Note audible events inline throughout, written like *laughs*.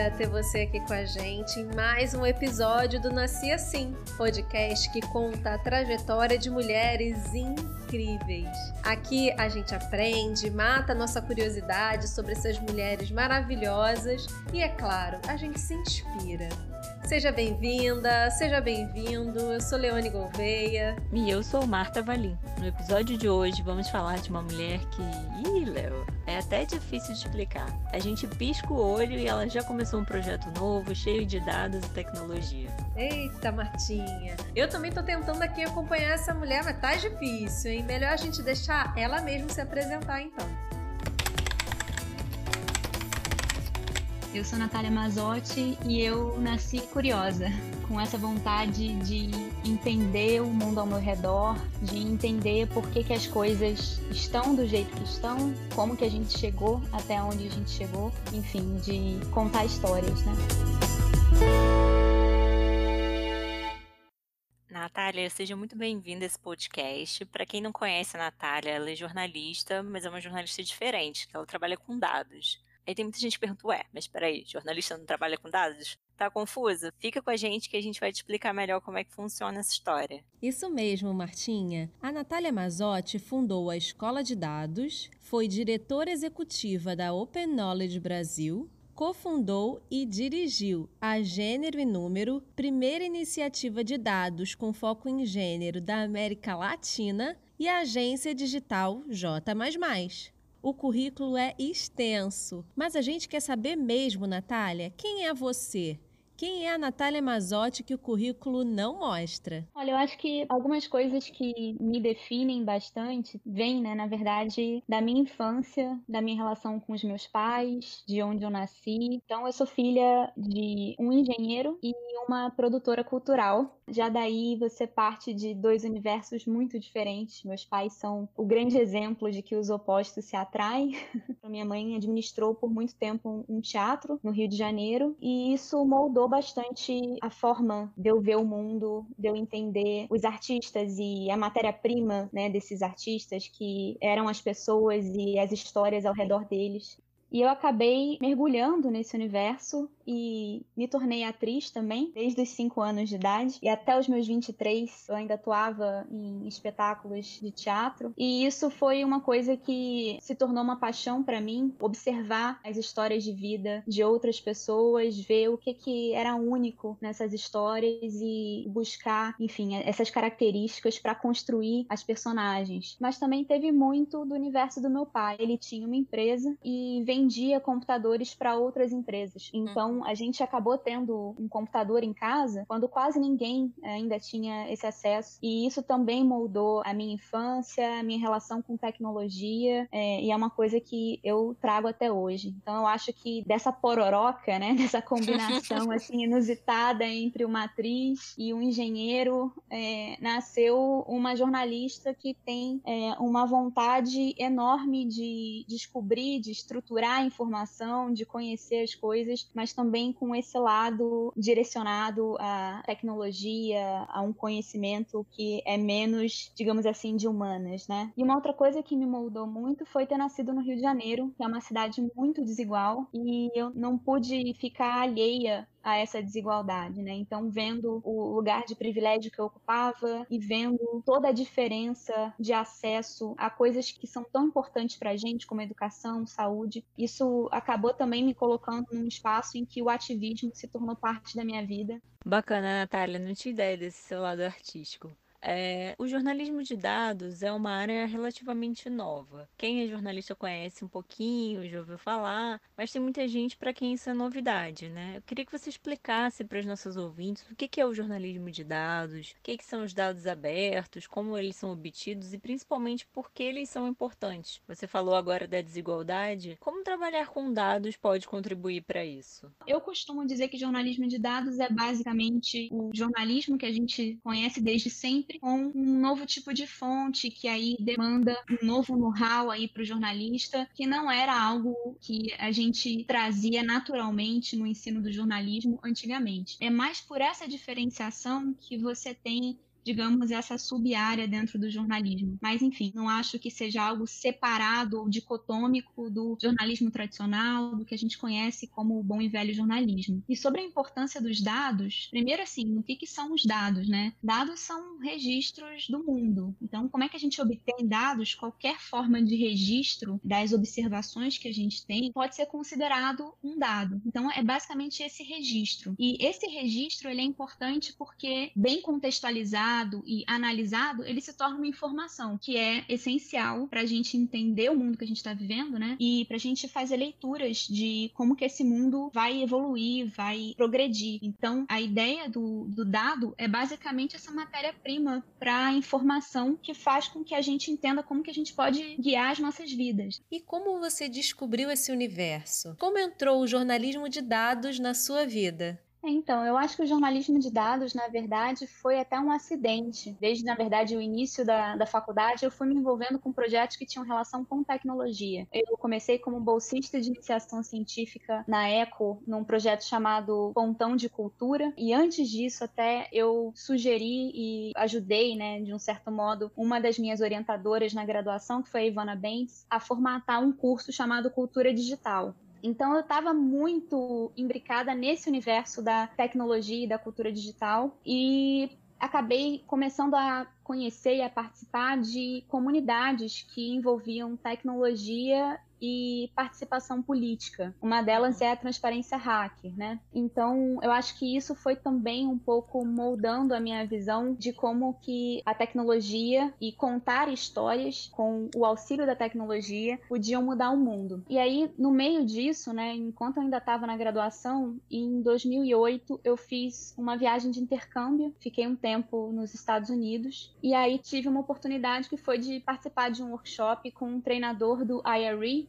alegria ter você aqui com a gente em mais um episódio do Nasci Assim, podcast que conta a trajetória de mulheres incríveis. Aqui a gente aprende, mata nossa curiosidade sobre essas mulheres maravilhosas e, é claro, a gente se inspira. Seja bem-vinda, seja bem-vindo. Eu sou Leone Gouveia. E eu sou Marta Valim. No episódio de hoje vamos falar de uma mulher que. Ih, Léo, é até difícil de explicar. A gente pisca o olho e ela já começou um projeto novo, cheio de dados e tecnologia. Eita, Martinha. Eu também tô tentando aqui acompanhar essa mulher, mas tá difícil, hein? Melhor a gente deixar ela mesma se apresentar então. Eu sou Natália Mazotti e eu nasci curiosa, com essa vontade de entender o mundo ao meu redor, de entender por que, que as coisas estão do jeito que estão, como que a gente chegou até onde a gente chegou, enfim, de contar histórias, né? Natália, seja muito bem-vinda a esse podcast. Para quem não conhece a Natália, ela é jornalista, mas é uma jornalista diferente, ela trabalha com dados. Aí tem muita gente que pergunta, ué, mas peraí, jornalista não trabalha com dados? Tá confusa? Fica com a gente que a gente vai te explicar melhor como é que funciona essa história. Isso mesmo, Martinha. A Natália Mazotti fundou a Escola de Dados, foi diretora executiva da Open Knowledge Brasil, cofundou e dirigiu a Gênero e Número, primeira iniciativa de dados com foco em gênero da América Latina, e a agência digital J. O currículo é extenso, mas a gente quer saber mesmo, Natália, quem é você? Quem é a Natália Mazotti que o currículo não mostra? Olha, eu acho que algumas coisas que me definem bastante vêm, né, na verdade, da minha infância, da minha relação com os meus pais, de onde eu nasci. Então, eu sou filha de um engenheiro e uma produtora cultural. Já daí você parte de dois universos muito diferentes. Meus pais são o grande exemplo de que os opostos se atraem. *laughs* minha mãe administrou por muito tempo um teatro no Rio de Janeiro e isso moldou bastante a forma de eu ver o mundo, de eu entender os artistas e a matéria-prima né, desses artistas, que eram as pessoas e as histórias ao redor deles. E eu acabei mergulhando nesse universo e me tornei atriz também, desde os 5 anos de idade. E até os meus 23 eu ainda atuava em espetáculos de teatro. E isso foi uma coisa que se tornou uma paixão para mim, observar as histórias de vida de outras pessoas, ver o que, que era único nessas histórias e buscar, enfim, essas características para construir as personagens. Mas também teve muito do universo do meu pai. Ele tinha uma empresa e vendia computadores para outras empresas. Hum. Então a gente acabou tendo um computador em casa quando quase ninguém eh, ainda tinha esse acesso. E isso também moldou a minha infância, a minha relação com tecnologia, é, e é uma coisa que eu trago até hoje. Então eu acho que dessa pororoca, né, *laughs* dessa combinação *laughs* assim inusitada entre uma atriz e um engenheiro, é, nasceu uma jornalista que tem é, uma vontade enorme de descobrir, de estruturar a informação, de conhecer as coisas, mas também com esse lado direcionado à tecnologia, a um conhecimento que é menos, digamos assim, de humanas, né? E uma outra coisa que me moldou muito foi ter nascido no Rio de Janeiro, que é uma cidade muito desigual, e eu não pude ficar alheia a essa desigualdade, né? Então, vendo o lugar de privilégio que eu ocupava e vendo toda a diferença de acesso a coisas que são tão importantes para a gente, como educação, saúde, isso acabou também me colocando num espaço em que o ativismo se tornou parte da minha vida. Bacana, Natália, não tinha ideia desse seu lado artístico. É, o jornalismo de dados é uma área relativamente nova. Quem é jornalista conhece um pouquinho, já ouviu falar, mas tem muita gente para quem isso é novidade, né? Eu queria que você explicasse para os nossos ouvintes o que é o jornalismo de dados, o que são os dados abertos, como eles são obtidos e principalmente por que eles são importantes. Você falou agora da desigualdade. Como trabalhar com dados pode contribuir para isso? Eu costumo dizer que jornalismo de dados é basicamente o jornalismo que a gente conhece desde sempre sempre com um novo tipo de fonte que aí demanda um novo know-how aí para o jornalista, que não era algo que a gente trazia naturalmente no ensino do jornalismo antigamente. É mais por essa diferenciação que você tem digamos, essa sub-área dentro do jornalismo. Mas, enfim, não acho que seja algo separado ou dicotômico do jornalismo tradicional, do que a gente conhece como o bom e velho jornalismo. E sobre a importância dos dados, primeiro, assim, o que, que são os dados, né? Dados são registros do mundo. Então, como é que a gente obtém dados? Qualquer forma de registro das observações que a gente tem pode ser considerado um dado. Então, é basicamente esse registro. E esse registro ele é importante porque, bem contextualizado e analisado, ele se torna uma informação que é essencial para a gente entender o mundo que a gente está vivendo, né? E para a gente fazer leituras de como que esse mundo vai evoluir, vai progredir. Então, a ideia do, do dado é basicamente essa matéria-prima para a informação que faz com que a gente entenda como que a gente pode guiar as nossas vidas. E como você descobriu esse universo? Como entrou o jornalismo de dados na sua vida? Então, eu acho que o jornalismo de dados, na verdade, foi até um acidente. Desde, na verdade, o início da, da faculdade, eu fui me envolvendo com projetos que tinham relação com tecnologia. Eu comecei como bolsista de iniciação científica na ECO, num projeto chamado Pontão de Cultura, e antes disso, até eu sugeri e ajudei, né, de um certo modo, uma das minhas orientadoras na graduação, que foi a Ivana Bentes, a formatar um curso chamado Cultura Digital. Então eu estava muito imbricada nesse universo da tecnologia e da cultura digital e acabei começando a conhecer e a participar de comunidades que envolviam tecnologia e participação política. Uma delas é a transparência hacker, né? Então, eu acho que isso foi também um pouco moldando a minha visão de como que a tecnologia e contar histórias com o auxílio da tecnologia podiam mudar o mundo. E aí, no meio disso, né, enquanto eu ainda estava na graduação, em 2008 eu fiz uma viagem de intercâmbio, fiquei um tempo nos Estados Unidos e aí tive uma oportunidade que foi de participar de um workshop com um treinador do IRE,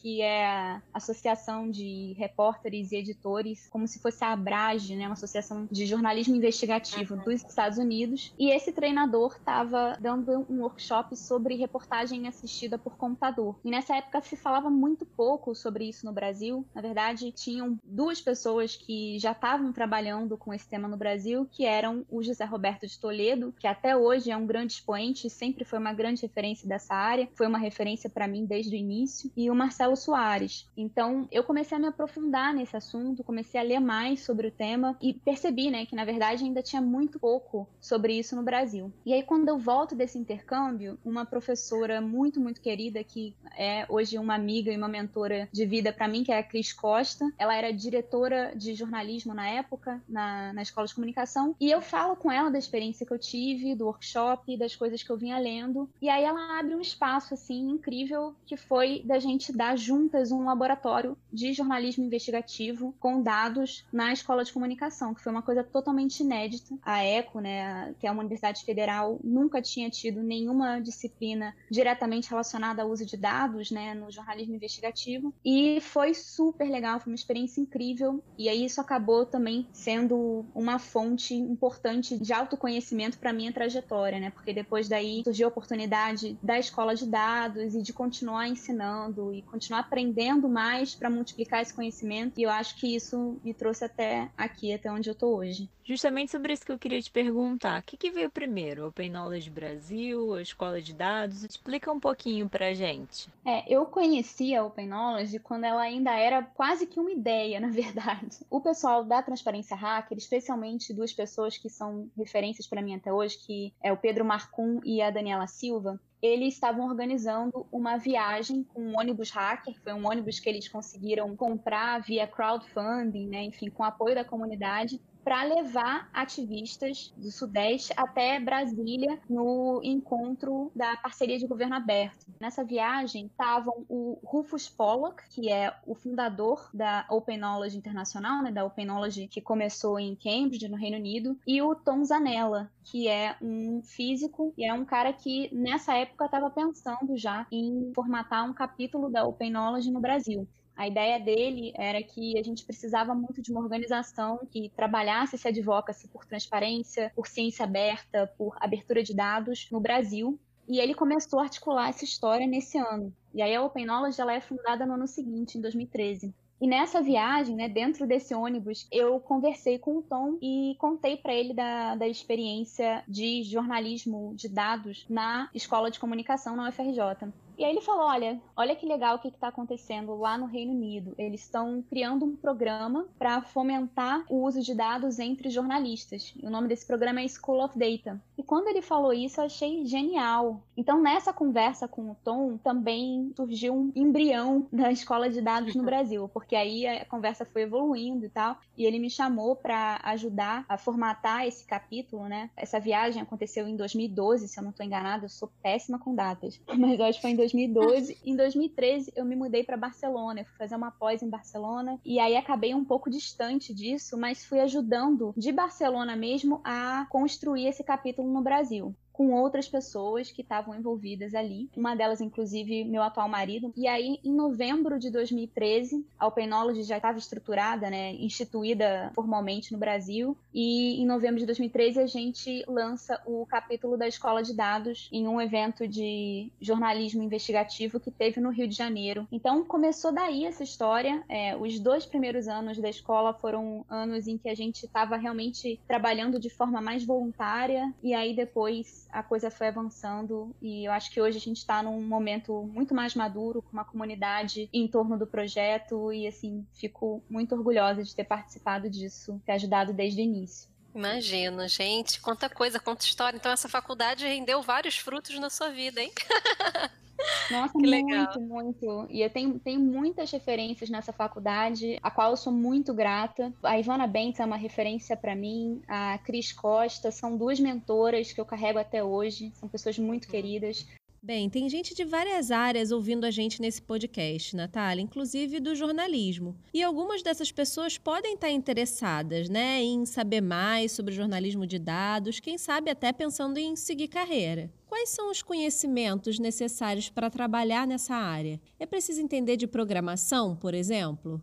que é a Associação de Repórteres e Editores, como se fosse a Abrage, né, uma associação de jornalismo investigativo uhum. dos Estados Unidos. E esse treinador estava dando um workshop sobre reportagem assistida por computador. E nessa época se falava muito pouco sobre isso no Brasil. Na verdade, tinham duas pessoas que já estavam trabalhando com esse tema no Brasil, que eram o José Roberto de Toledo, que até hoje é um grande expoente, sempre foi uma grande referência dessa área, foi uma referência para mim desde o início, e o Marcelo Soares. Então, eu comecei a me aprofundar nesse assunto, comecei a ler mais sobre o tema e percebi, né, que na verdade ainda tinha muito pouco sobre isso no Brasil. E aí, quando eu volto desse intercâmbio, uma professora muito, muito querida, que é hoje uma amiga e uma mentora de vida para mim, que é a Cris Costa, ela era diretora de jornalismo na época, na, na escola de comunicação, e eu falo com ela da experiência que eu tive, do workshop, das coisas que eu vinha lendo, e aí ela abre um espaço, assim, incrível, que foi da gente dar juntas um laboratório de jornalismo investigativo com dados na escola de comunicação, que foi uma coisa totalmente inédita. A ECO, né, que é uma universidade federal, nunca tinha tido nenhuma disciplina diretamente relacionada ao uso de dados, né, no jornalismo investigativo, e foi super legal, foi uma experiência incrível, e aí isso acabou também sendo uma fonte importante de autoconhecimento para minha trajetória, né, porque depois daí surgiu a oportunidade da escola de dados e de continuar ensinando e continuar continuar aprendendo mais para multiplicar esse conhecimento. E eu acho que isso me trouxe até aqui, até onde eu estou hoje. Justamente sobre isso que eu queria te perguntar. O que, que veio primeiro? Open Knowledge Brasil, a Escola de Dados? Explica um pouquinho pra gente. É, eu conheci a Open Knowledge quando ela ainda era quase que uma ideia, *laughs* na verdade. O pessoal da Transparência Hacker, especialmente duas pessoas que são referências para mim até hoje, que é o Pedro Marcum e a Daniela Silva, eles estavam organizando uma viagem com um ônibus hacker, foi um ônibus que eles conseguiram comprar via crowdfunding, né, enfim, com apoio da comunidade, para levar ativistas do Sudeste até Brasília no encontro da parceria de governo aberto. Nessa viagem estavam o Rufus Pollock, que é o fundador da Open Knowledge Internacional, né, da Open Knowledge que começou em Cambridge, no Reino Unido, e o Tom Zanella, que é um físico e é um cara que nessa época estava pensando já em formatar um capítulo da Open Knowledge no Brasil. A ideia dele era que a gente precisava muito de uma organização que trabalhasse esse advocacy por transparência, por ciência aberta, por abertura de dados no Brasil. E ele começou a articular essa história nesse ano. E aí a Open Knowledge ela é fundada no ano seguinte, em 2013. E nessa viagem, né, dentro desse ônibus, eu conversei com o Tom e contei para ele da, da experiência de jornalismo de dados na escola de comunicação na UFRJ. E aí ele falou: olha, olha que legal o que está acontecendo lá no Reino Unido. Eles estão criando um programa para fomentar o uso de dados entre jornalistas. E o nome desse programa é School of Data. E quando ele falou isso, eu achei genial. Então, nessa conversa com o Tom, também surgiu um embrião *laughs* da escola de dados no Brasil, porque aí a conversa foi evoluindo e tal. E ele me chamou para ajudar a formatar esse capítulo, né? Essa viagem aconteceu em 2012, se eu não estou enganada. Eu sou péssima com datas, *laughs* mas acho que foi em 2012. *laughs* em 2013, eu me mudei para Barcelona. Eu fui fazer uma pós em Barcelona. E aí acabei um pouco distante disso, mas fui ajudando de Barcelona mesmo a construir esse capítulo no Brasil com outras pessoas que estavam envolvidas ali. Uma delas, inclusive, meu atual marido. E aí, em novembro de 2013, a Open Knowledge já estava estruturada, né, instituída formalmente no Brasil. E em novembro de 2013, a gente lança o capítulo da Escola de Dados em um evento de jornalismo investigativo que teve no Rio de Janeiro. Então, começou daí essa história. É, os dois primeiros anos da escola foram anos em que a gente estava realmente trabalhando de forma mais voluntária. E aí, depois, a coisa foi avançando e eu acho que hoje a gente está num momento muito mais maduro, com uma comunidade em torno do projeto e assim, fico muito orgulhosa de ter participado disso, ter ajudado desde o início. Imagino, gente, quanta coisa, quanta história. Então essa faculdade rendeu vários frutos na sua vida, hein? *laughs* Nossa, que muito, legal. muito. E eu tenho, tenho muitas referências nessa faculdade, a qual eu sou muito grata. A Ivana Bentes é uma referência para mim, a Cris Costa, são duas mentoras que eu carrego até hoje, são pessoas muito queridas. Bem, tem gente de várias áreas ouvindo a gente nesse podcast, Natália, inclusive do jornalismo. E algumas dessas pessoas podem estar interessadas, né, em saber mais sobre jornalismo de dados, quem sabe até pensando em seguir carreira. Quais são os conhecimentos necessários para trabalhar nessa área? É preciso entender de programação, por exemplo?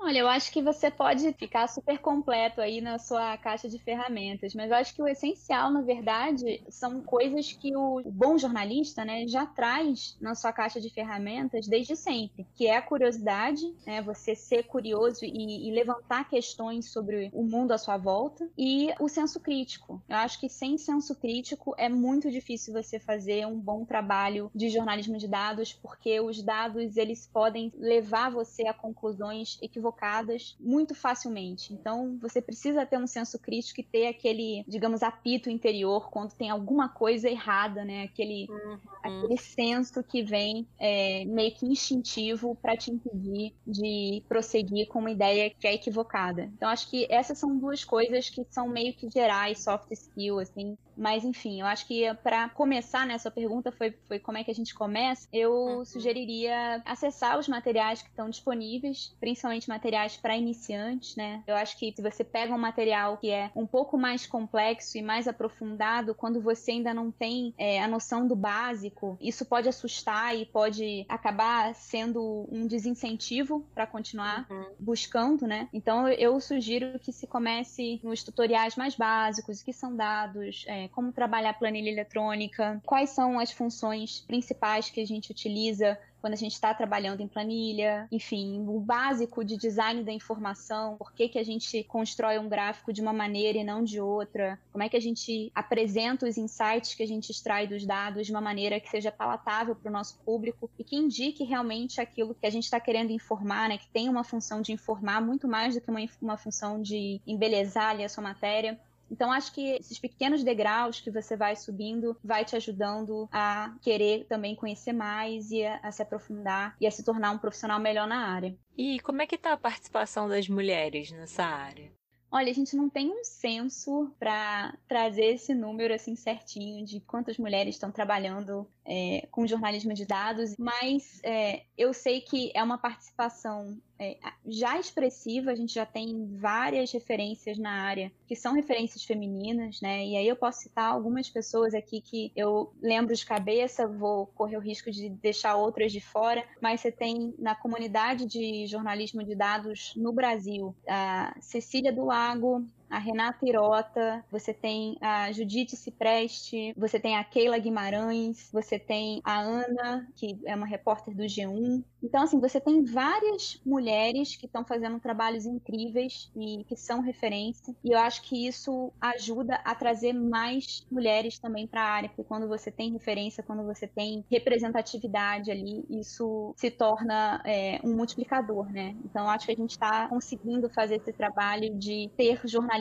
Olha, eu acho que você pode ficar super completo aí na sua caixa de ferramentas, mas eu acho que o essencial, na verdade, são coisas que o bom jornalista, né, já traz na sua caixa de ferramentas desde sempre, que é a curiosidade, né, você ser curioso e, e levantar questões sobre o mundo à sua volta, e o senso crítico. Eu acho que sem senso crítico é muito difícil você fazer um bom trabalho de jornalismo de dados, porque os dados eles podem levar você a conclusões equivocadas equivocadas muito facilmente. Então, você precisa ter um senso crítico e ter aquele, digamos, apito interior quando tem alguma coisa errada, né? Aquele, uhum. aquele senso que vem é, meio que instintivo para te impedir de prosseguir com uma ideia que é equivocada. Então, acho que essas são duas coisas que são meio que gerais, soft skill, assim, mas enfim, eu acho que para começar nessa pergunta foi, foi como é que a gente começa, eu uhum. sugeriria acessar os materiais que estão disponíveis, principalmente materiais para iniciantes, né? Eu acho que se você pega um material que é um pouco mais complexo e mais aprofundado, quando você ainda não tem é, a noção do básico, isso pode assustar e pode acabar sendo um desincentivo para continuar uhum. buscando, né? Então eu sugiro que se comece nos tutoriais mais básicos, que são dados, é, como trabalhar planilha eletrônica, quais são as funções principais que a gente utiliza quando a gente está trabalhando em planilha, enfim, o básico de design da informação, por que, que a gente constrói um gráfico de uma maneira e não de outra, como é que a gente apresenta os insights que a gente extrai dos dados de uma maneira que seja palatável para o nosso público e que indique realmente aquilo que a gente está querendo informar, né, que tem uma função de informar muito mais do que uma, uma função de embelezar ali a sua matéria. Então, acho que esses pequenos degraus que você vai subindo vai te ajudando a querer também conhecer mais e a, a se aprofundar e a se tornar um profissional melhor na área. E como é que está a participação das mulheres nessa área? Olha, a gente não tem um censo para trazer esse número assim certinho de quantas mulheres estão trabalhando é, com jornalismo de dados, mas é, eu sei que é uma participação é, já expressiva, a gente já tem várias referências na área que são referências femininas, né? E aí eu posso citar algumas pessoas aqui que eu lembro de cabeça, vou correr o risco de deixar outras de fora, mas você tem na comunidade de jornalismo de dados no Brasil a Cecília do Lago, a Renata Irota, você tem a Judite Cipreste, você tem a Keila Guimarães, você tem a Ana, que é uma repórter do G1. Então, assim, você tem várias mulheres que estão fazendo trabalhos incríveis e que são referência. E eu acho que isso ajuda a trazer mais mulheres também para a área, porque quando você tem referência, quando você tem representatividade ali, isso se torna é, um multiplicador, né? Então, acho que a gente está conseguindo fazer esse trabalho de ter jornalistas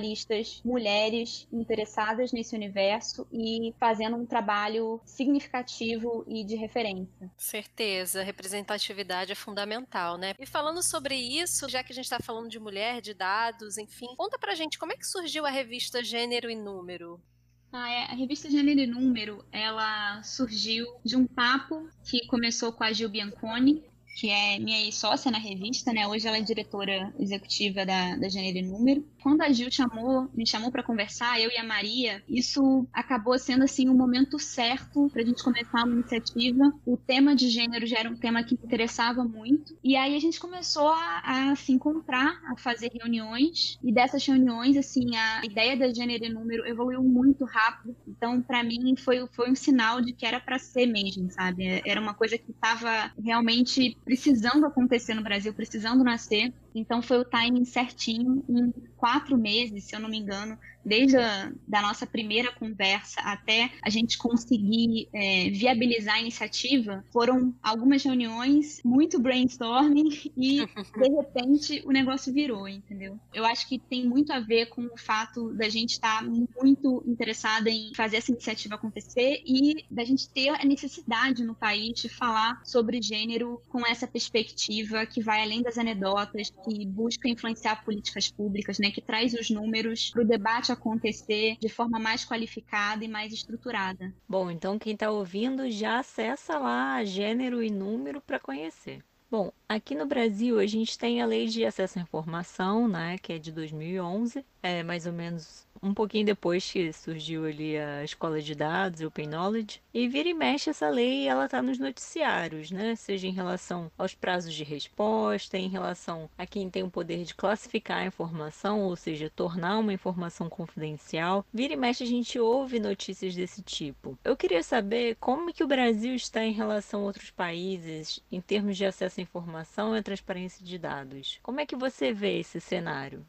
mulheres interessadas nesse universo e fazendo um trabalho significativo e de referência. Certeza, representatividade é fundamental, né? E falando sobre isso, já que a gente está falando de mulher, de dados, enfim, conta pra gente como é que surgiu a revista Gênero e Número. Ah, é. A revista Gênero e Número, ela surgiu de um papo que começou com a Gil Bianconi, que é minha sócia na revista, né? Hoje ela é diretora executiva da, da Gênero e Número. Quando a Gil chamou, me chamou para conversar, eu e a Maria, isso acabou sendo assim o um momento certo para a gente começar uma iniciativa. O tema de gênero já era um tema que me interessava muito. E aí a gente começou a, a se encontrar, a fazer reuniões. E dessas reuniões, assim, a ideia da Gênero e Número evoluiu muito rápido. Então, para mim, foi, foi um sinal de que era para ser mesmo, sabe? Era uma coisa que estava realmente precisando acontecer no Brasil, precisando nascer. Então foi o timing certinho, em quatro meses, se eu não me engano, desde a da nossa primeira conversa até a gente conseguir é, viabilizar a iniciativa, foram algumas reuniões, muito brainstorming *laughs* e de repente o negócio virou, entendeu? Eu acho que tem muito a ver com o fato da gente estar tá muito interessada em fazer essa iniciativa acontecer e da gente ter a necessidade no país de falar sobre gênero com essa perspectiva que vai além das anedotas, que busca influenciar políticas públicas, né, que traz os números para o debate acontecer de forma mais qualificada e mais estruturada. Bom, então quem está ouvindo já acessa lá gênero e número para conhecer. Bom, aqui no Brasil a gente tem a Lei de Acesso à Informação, né, que é de 2011, é mais ou menos um pouquinho depois que surgiu ali a escola de dados, o Open Knowledge, e vira e mexe essa lei, ela está nos noticiários, né? Seja em relação aos prazos de resposta, em relação a quem tem o poder de classificar a informação, ou seja, tornar uma informação confidencial. Vira e mexe a gente ouve notícias desse tipo. Eu queria saber como que o Brasil está em relação a outros países em termos de acesso à informação e transparência de dados. Como é que você vê esse cenário?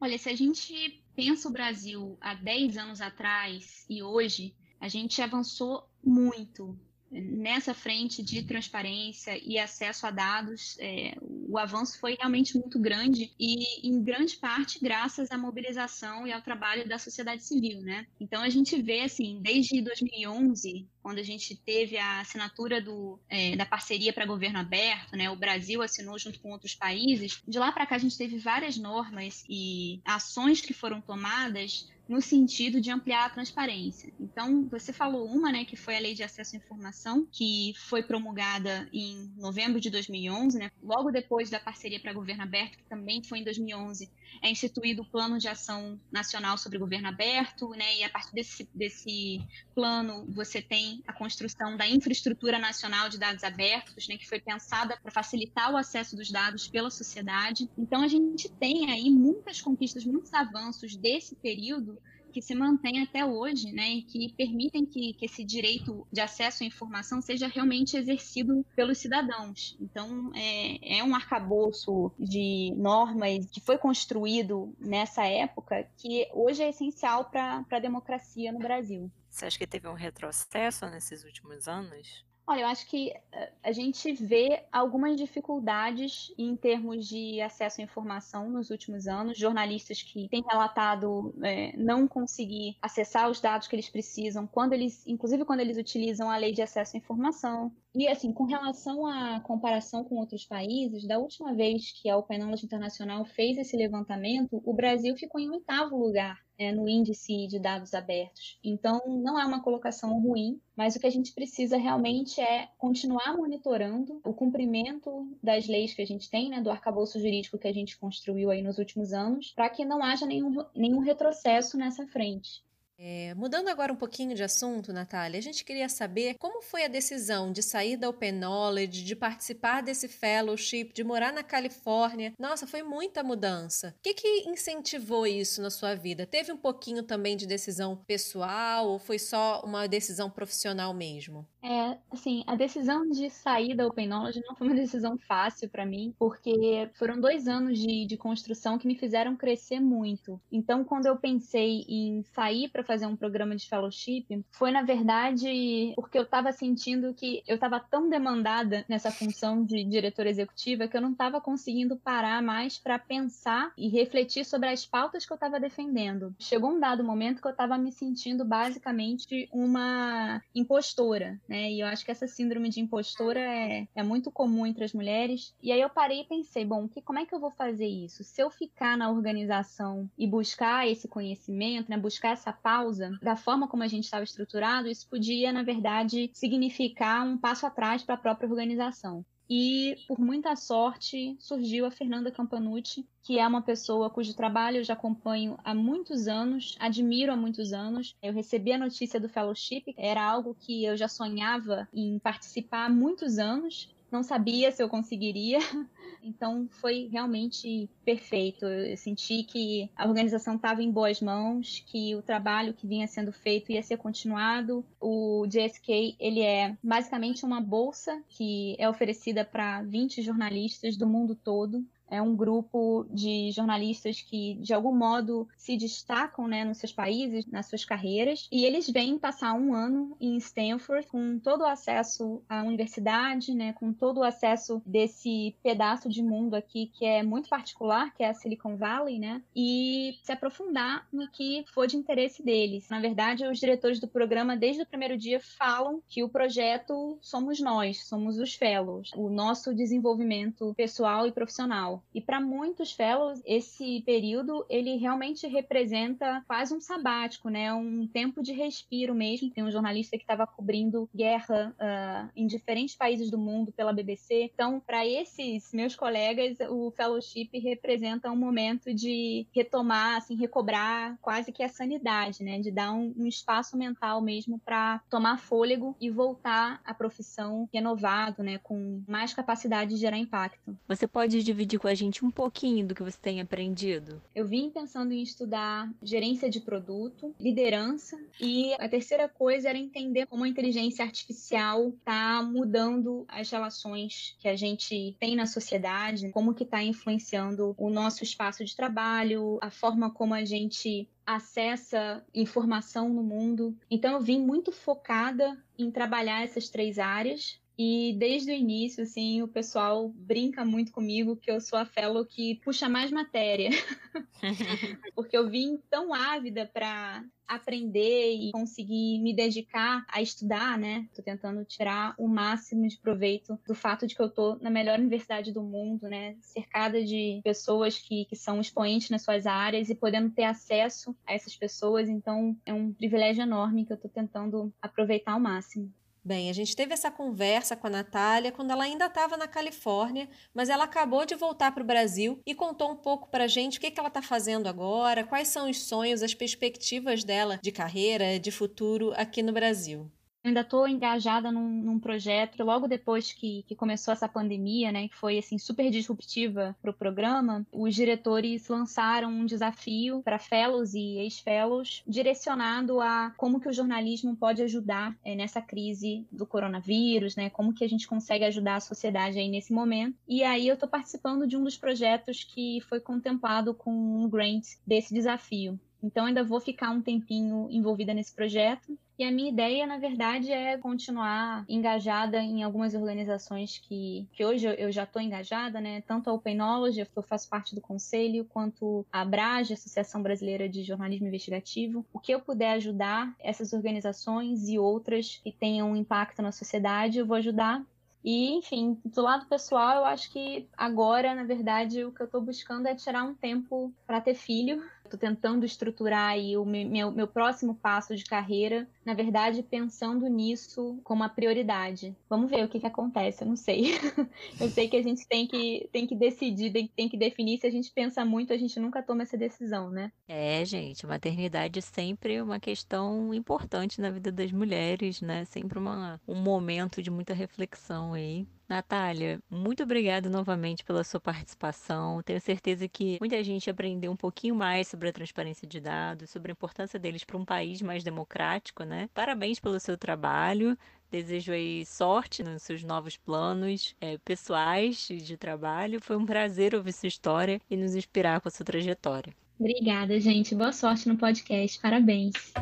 Olha, se a gente pensa o Brasil há 10 anos atrás e hoje, a gente avançou muito nessa frente de transparência e acesso a dados, é, o avanço foi realmente muito grande e, em grande parte, graças à mobilização e ao trabalho da sociedade civil, né? Então, a gente vê, assim, desde 2011, quando a gente teve a assinatura do, é, da parceria para governo aberto, né? O Brasil assinou junto com outros países. De lá para cá, a gente teve várias normas e ações que foram tomadas no sentido de ampliar a transparência. Então, você falou uma, né, que foi a Lei de Acesso à Informação, que foi promulgada em novembro de 2011, né, logo depois da parceria para governo aberto, que também foi em 2011, é instituído o Plano de Ação Nacional sobre Governo Aberto, né, e a partir desse, desse plano você tem a construção da infraestrutura nacional de dados abertos, né, que foi pensada para facilitar o acesso dos dados pela sociedade. Então, a gente tem aí muitas conquistas, muitos avanços desse período que se mantém até hoje, né, e que permitem que, que esse direito de acesso à informação seja realmente exercido pelos cidadãos. Então, é, é um arcabouço de normas que foi construído nessa época que hoje é essencial para a democracia no Brasil. Você acha que teve um retrocesso nesses últimos anos? Olha, eu acho que eh, a gente vê algumas dificuldades em termos de acesso à informação nos últimos anos. Jornalistas que têm relatado é, não conseguir acessar os dados que eles precisam, quando eles, inclusive quando eles utilizam a lei de acesso à informação. E assim, com relação à comparação com outros países, da última vez que a Open Knowledge Internacional fez esse levantamento, o Brasil ficou em oitavo lugar é, no índice de dados abertos. Então, não é uma colocação ruim, mas o que a gente precisa realmente é continuar monitorando o cumprimento das leis que a gente tem, né, do arcabouço jurídico que a gente construiu aí nos últimos anos, para que não haja nenhum, nenhum retrocesso nessa frente. É, mudando agora um pouquinho de assunto, Natália, a gente queria saber como foi a decisão de sair da Open Knowledge, de participar desse fellowship, de morar na Califórnia. Nossa, foi muita mudança. O que, que incentivou isso na sua vida? Teve um pouquinho também de decisão pessoal ou foi só uma decisão profissional mesmo? É, assim, a decisão de sair da Open Knowledge não foi uma decisão fácil para mim, porque foram dois anos de, de construção que me fizeram crescer muito. Então, quando eu pensei em sair para fazer um programa de fellowship foi, na verdade, porque eu estava sentindo que eu estava tão demandada nessa função de diretora executiva que eu não estava conseguindo parar mais para pensar e refletir sobre as pautas que eu estava defendendo. Chegou um dado momento que eu estava me sentindo basicamente uma impostora, né? E eu acho que essa síndrome de impostora é, é muito comum entre as mulheres. E aí eu parei e pensei, bom, que, como é que eu vou fazer isso? Se eu ficar na organização e buscar esse conhecimento, né, buscar essa pauta, causa, da forma como a gente estava estruturado, isso podia, na verdade, significar um passo atrás para a própria organização. E, por muita sorte, surgiu a Fernanda Campanucci, que é uma pessoa cujo trabalho eu já acompanho há muitos anos, admiro há muitos anos. Eu recebi a notícia do fellowship, era algo que eu já sonhava em participar há muitos anos, não sabia se eu conseguiria, *laughs* então foi realmente perfeito. Eu senti que a organização estava em boas mãos, que o trabalho que vinha sendo feito ia ser continuado. O JSK ele é basicamente uma bolsa que é oferecida para 20 jornalistas do mundo todo é um grupo de jornalistas que, de algum modo, se destacam né, nos seus países, nas suas carreiras, e eles vêm passar um ano em Stanford com todo o acesso à universidade, né, com todo o acesso desse pedaço de mundo aqui que é muito particular, que é a Silicon Valley, né, e se aprofundar no que for de interesse deles. Na verdade, os diretores do programa, desde o primeiro dia, falam que o projeto somos nós, somos os fellows, o nosso desenvolvimento pessoal e profissional. E para muitos fellows, esse período ele realmente representa quase um sabático, né? Um tempo de respiro mesmo. Tem um jornalista que estava cobrindo guerra uh, em diferentes países do mundo pela BBC. Então, para esses meus colegas, o fellowship representa um momento de retomar, assim, recobrar quase que a sanidade, né? De dar um, um espaço mental mesmo para tomar fôlego e voltar à profissão renovado, né? Com mais capacidade de gerar impacto. Você pode dividir com com a gente um pouquinho do que você tem aprendido? Eu vim pensando em estudar gerência de produto, liderança e a terceira coisa era entender como a inteligência artificial está mudando as relações que a gente tem na sociedade, como que está influenciando o nosso espaço de trabalho, a forma como a gente acessa informação no mundo. Então eu vim muito focada em trabalhar essas três áreas e desde o início, assim, o pessoal brinca muito comigo que eu sou a fellow que puxa mais matéria. *laughs* *laughs* Porque eu vim tão ávida para aprender e conseguir me dedicar a estudar, né? Tô tentando tirar o máximo de proveito do fato de que eu tô na melhor universidade do mundo, né? Cercada de pessoas que, que são expoentes nas suas áreas e podendo ter acesso a essas pessoas. Então, é um privilégio enorme que eu tô tentando aproveitar ao máximo. Bem, a gente teve essa conversa com a Natália quando ela ainda estava na Califórnia, mas ela acabou de voltar para o Brasil e contou um pouco para a gente o que, que ela está fazendo agora, quais são os sonhos, as perspectivas dela de carreira, de futuro aqui no Brasil ainda estou engajada num, num, projeto logo depois que, que, começou essa pandemia, né, que foi assim super disruptiva para o programa. Os diretores lançaram um desafio para fellows e ex-fellows direcionado a como que o jornalismo pode ajudar é, nessa crise do coronavírus, né, como que a gente consegue ajudar a sociedade aí nesse momento. E aí eu estou participando de um dos projetos que foi contemplado com um grant desse desafio. Então ainda vou ficar um tempinho envolvida nesse projeto. E a minha ideia, na verdade, é continuar engajada em algumas organizações que, que hoje eu já estou engajada, né? Tanto a Openology, que eu faço parte do conselho, quanto a ABRAGE, Associação Brasileira de Jornalismo Investigativo. O que eu puder ajudar essas organizações e outras que tenham um impacto na sociedade, eu vou ajudar. E, enfim, do lado pessoal, eu acho que agora, na verdade, o que eu estou buscando é tirar um tempo para ter filho. Estou tentando estruturar aí o meu, meu próximo passo de carreira, na verdade, pensando nisso como a prioridade. Vamos ver o que, que acontece, eu não sei. *laughs* eu sei que a gente tem que, tem que decidir, tem, tem que definir. Se a gente pensa muito, a gente nunca toma essa decisão, né? É, gente, maternidade é sempre uma questão importante na vida das mulheres, né? Sempre uma, um momento de muita reflexão aí. Natália, muito obrigada novamente pela sua participação. Tenho certeza que muita gente aprendeu um pouquinho mais sobre a transparência de dados, sobre a importância deles para um país mais democrático, né? Parabéns pelo seu trabalho. Desejo aí sorte nos seus novos planos é, pessoais de trabalho. Foi um prazer ouvir sua história e nos inspirar com a sua trajetória. Obrigada, gente. Boa sorte no podcast. Parabéns.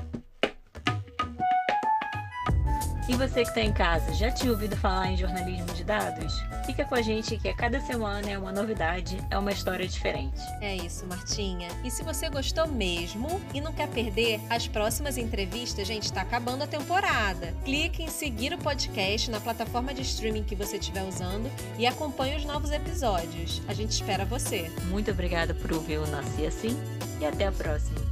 E você que está em casa, já tinha ouvido falar em jornalismo de dados? Fica com a gente que a cada semana é uma novidade, é uma história diferente. É isso, Martinha. E se você gostou mesmo e não quer perder as próximas entrevistas, gente, está acabando a temporada. Clique em seguir o podcast na plataforma de streaming que você estiver usando e acompanhe os novos episódios. A gente espera você. Muito obrigada por ouvir o Nasci Assim e até a próxima.